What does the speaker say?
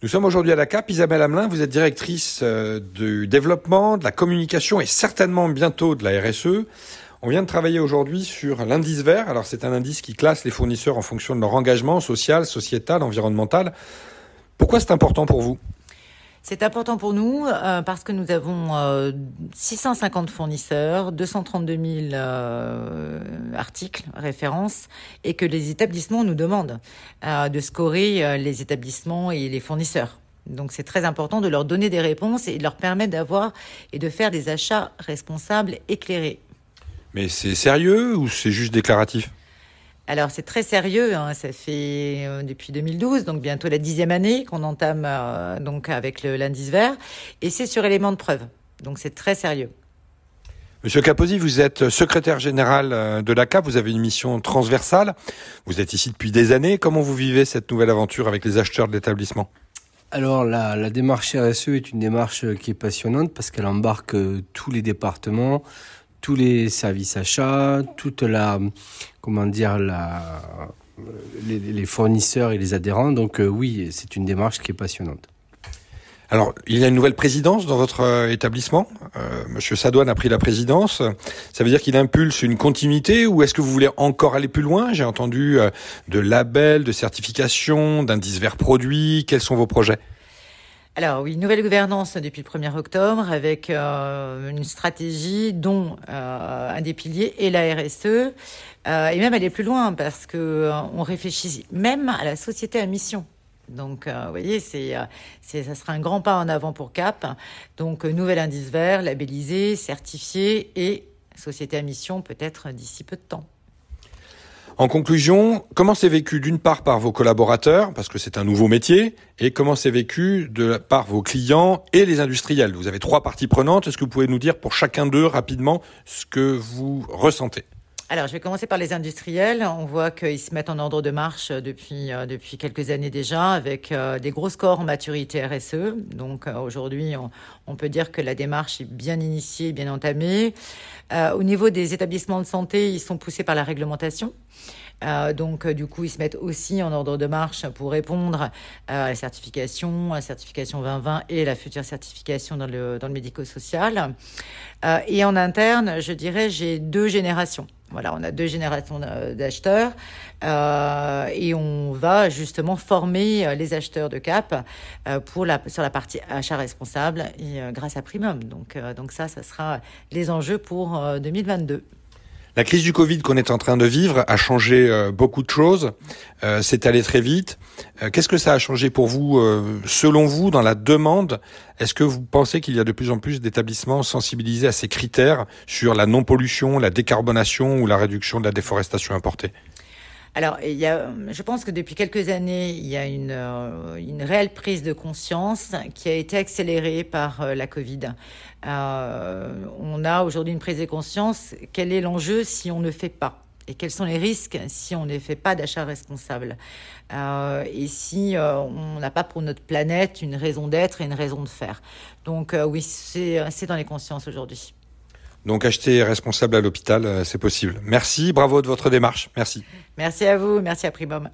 Nous sommes aujourd'hui à la CAP. Isabelle Hamelin, vous êtes directrice euh, du développement, de la communication et certainement bientôt de la RSE. On vient de travailler aujourd'hui sur l'indice vert. Alors c'est un indice qui classe les fournisseurs en fonction de leur engagement social, sociétal, environnemental. Pourquoi c'est important pour vous? C'est important pour nous euh, parce que nous avons 650 fournisseurs, 232 000 articles, références, et que les établissements nous demandent euh, de scorer euh, les établissements et les fournisseurs. Donc c'est très important de leur donner des réponses et de leur permettre d'avoir et de faire des achats responsables éclairés. Mais c'est sérieux ou c'est juste déclaratif? Alors c'est très sérieux, hein. ça fait euh, depuis 2012, donc bientôt la dixième année qu'on entame donc avec l'indice vert, et c'est sur élément de preuve, donc c'est très sérieux. Monsieur Caposi, vous êtes secrétaire général euh, de la CAP, vous avez une mission transversale, vous êtes ici depuis des années. Comment vous vivez cette nouvelle aventure avec les acheteurs de l'établissement? Alors la, la, démarche RSE est une démarche euh, qui est passionnante parce qu'elle embarque euh, tous les départements, tous les services achats, toute la comment dire la les, fournisseurs et les adhérents. Donc oui, c'est une démarche qui est passionnante. Alors, il y a une nouvelle présidence dans votre euh, établissement? Euh, Monsieur Sadouane a pris la présidence. Ça veut dire qu'il impulse une continuité ou est-ce que vous voulez encore aller plus loin? J'ai entendu euh, de labels, de certifications, d'indices verts produits. Quels sont vos projets? Alors oui, nouvelle gouvernance depuis le 1er octobre avec une stratégie dont un des piliers est la RSE et même aller plus loin parce que on réfléchit même à la société à mission. Donc, euh, vous voyez, euh, c'est, ça sera un grand pas en avant pour Cap. Donc, euh, nouvel indice vert, labellisé, certifié et société à mission peut-être d'ici peu de temps. En conclusion, comment c'est vécu d'une part par vos collaborateurs, parce que c'est un nouveau métier, et comment c'est vécu de par vos clients et les industriels? Vous avez trois parties prenantes. Est-ce que vous pouvez nous dire pour chacun d'eux rapidement ce que vous ressentez? Alors, je vais commencer par les industriels. On voit qu'ils se mettent en ordre de marche depuis, euh, depuis quelques années déjà, avec euh, des gros scores en maturité RSE. Donc, euh, aujourd'hui, on, on, peut dire que la démarche est bien initiée, bien entamée. au niveau des établissements de santé, ils sont poussés par la réglementation. Euh, donc, du coup, ils se mettent aussi en ordre de marche pour répondre à la certification, à la certification 2020 et la future certification dans le, dans le médico-social. Euh, et en interne, je dirais, j'ai deux générations. Voilà, on a deux générations d'acheteurs euh, et on va justement former euh, les acheteurs de Cap euh, pour la, sur la partie achat responsable grâce à Primum. Donc, donc ça, ça sera les enjeux pour 2022. La crise du Covid qu'on est en train de vivre a changé euh, beaucoup de choses. Euh, c'est allé très vite. Euh, qu'est-ce que ça a changé pour vous, selon vous, dans la demande? Est-ce que vous pensez qu'il y a de plus en plus d'établissements sensibilisés à ces critères sur la non-pollution, la décarbonation ou la réduction de la déforestation importée? Alors, il y a, je pense que depuis quelques années, il y a une, euh, une réelle prise de conscience qui a été accélérée par euh, la Covid. Euh, on a aujourd'hui une prise de conscience. Quel est l'enjeu si on ne fait pas? Et quels sont les risques si on ne fait pas d'achat responsable? Et si on n'a pas pour notre planète une raison d'être et une raison de faire? Donc oui, c'est dans les consciences aujourd'hui. Donc acheter responsable à l'hôpital, euh, c'est possible. Merci, bravo de votre démarche. Merci. Merci à vous, merci à Primum.